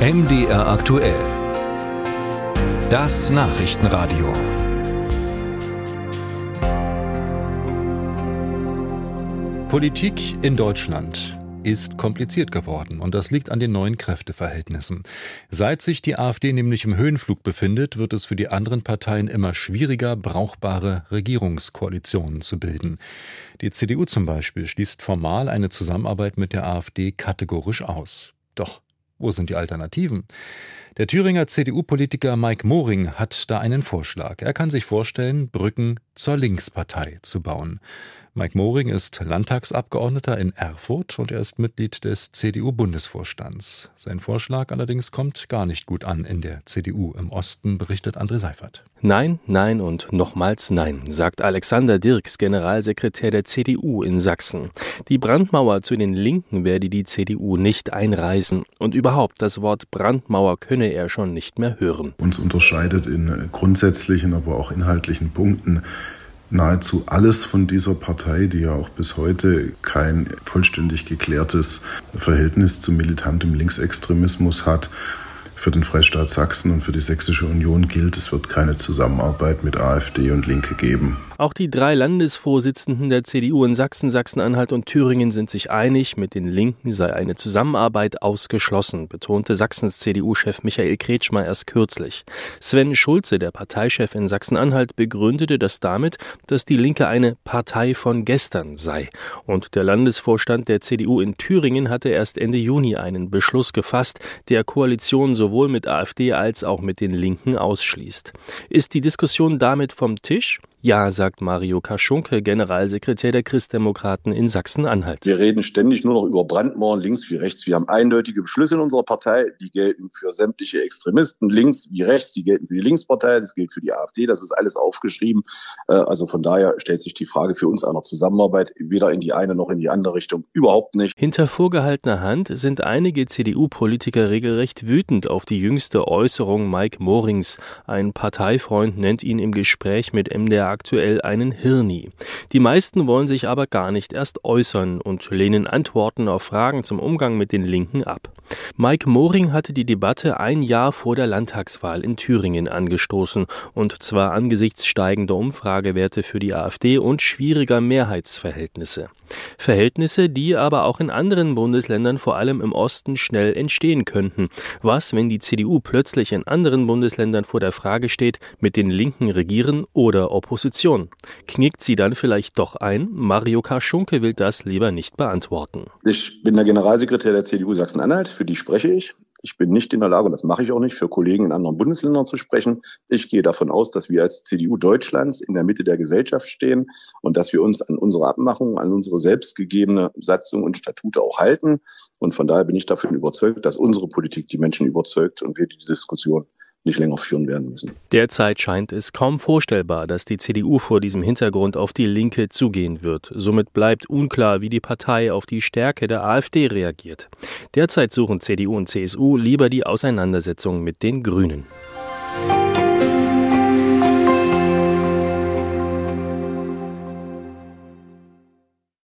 MDR aktuell. Das Nachrichtenradio. Politik in Deutschland ist kompliziert geworden und das liegt an den neuen Kräfteverhältnissen. Seit sich die AfD nämlich im Höhenflug befindet, wird es für die anderen Parteien immer schwieriger, brauchbare Regierungskoalitionen zu bilden. Die CDU zum Beispiel schließt formal eine Zusammenarbeit mit der AfD kategorisch aus. Doch wo sind die Alternativen? Der Thüringer CDU-Politiker Mike Moring hat da einen Vorschlag. Er kann sich vorstellen, Brücken zur Linkspartei zu bauen. Mike Moring ist Landtagsabgeordneter in Erfurt und er ist Mitglied des CDU-Bundesvorstands. Sein Vorschlag allerdings kommt gar nicht gut an in der CDU im Osten, berichtet André Seifert. Nein, nein und nochmals nein, sagt Alexander Dirks, Generalsekretär der CDU in Sachsen. Die Brandmauer zu den Linken werde die CDU nicht einreißen und überhaupt das Wort Brandmauer könne er schon nicht mehr hören. Uns unterscheidet in grundsätzlichen, aber auch inhaltlichen Punkten nahezu alles von dieser Partei, die ja auch bis heute kein vollständig geklärtes Verhältnis zu militantem Linksextremismus hat, für den Freistaat Sachsen und für die Sächsische Union gilt, es wird keine Zusammenarbeit mit AfD und Linke geben. Auch die drei Landesvorsitzenden der CDU in Sachsen, Sachsen-Anhalt und Thüringen sind sich einig, mit den Linken sei eine Zusammenarbeit ausgeschlossen, betonte Sachsens CDU-Chef Michael Kretschmer erst kürzlich. Sven Schulze, der Parteichef in Sachsen-Anhalt, begründete das damit, dass die Linke eine Partei von gestern sei. Und der Landesvorstand der CDU in Thüringen hatte erst Ende Juni einen Beschluss gefasst, der Koalition sowohl mit AfD als auch mit den Linken ausschließt. Ist die Diskussion damit vom Tisch? Ja, sagt Mario Kaschunke, Generalsekretär der Christdemokraten in Sachsen-Anhalt. Wir reden ständig nur noch über Brandmauern, links wie rechts. Wir haben eindeutige Beschlüsse in unserer Partei, die gelten für sämtliche Extremisten, links wie rechts, die gelten für die Linkspartei, das gilt für die AfD, das ist alles aufgeschrieben. Äh, also von daher stellt sich die Frage für uns einer Zusammenarbeit weder in die eine noch in die andere Richtung überhaupt nicht. Hinter vorgehaltener Hand sind einige CDU-Politiker regelrecht wütend auf die jüngste Äußerung Mike Morings. Ein Parteifreund nennt ihn im Gespräch mit MDR aktuell einen Hirni. Die meisten wollen sich aber gar nicht erst äußern und lehnen Antworten auf Fragen zum Umgang mit den Linken ab. Mike Moring hatte die Debatte ein Jahr vor der Landtagswahl in Thüringen angestoßen, und zwar angesichts steigender Umfragewerte für die AfD und schwieriger Mehrheitsverhältnisse. Verhältnisse, die aber auch in anderen Bundesländern, vor allem im Osten, schnell entstehen könnten. Was, wenn die CDU plötzlich in anderen Bundesländern vor der Frage steht, mit den Linken regieren oder Opposition? Knickt sie dann vielleicht doch ein? Mario Kaschunke will das lieber nicht beantworten. Ich bin der Generalsekretär der CDU Sachsen-Anhalt für die spreche ich. Ich bin nicht in der Lage, und das mache ich auch nicht, für Kollegen in anderen Bundesländern zu sprechen. Ich gehe davon aus, dass wir als CDU Deutschlands in der Mitte der Gesellschaft stehen und dass wir uns an unsere Abmachungen, an unsere selbstgegebene Satzung und Statute auch halten. Und von daher bin ich davon überzeugt, dass unsere Politik die Menschen überzeugt und wir die Diskussion nicht länger führen werden müssen. Derzeit scheint es kaum vorstellbar, dass die CDU vor diesem Hintergrund auf die Linke zugehen wird. Somit bleibt unklar, wie die Partei auf die Stärke der AfD reagiert. Derzeit suchen CDU und CSU lieber die Auseinandersetzung mit den Grünen.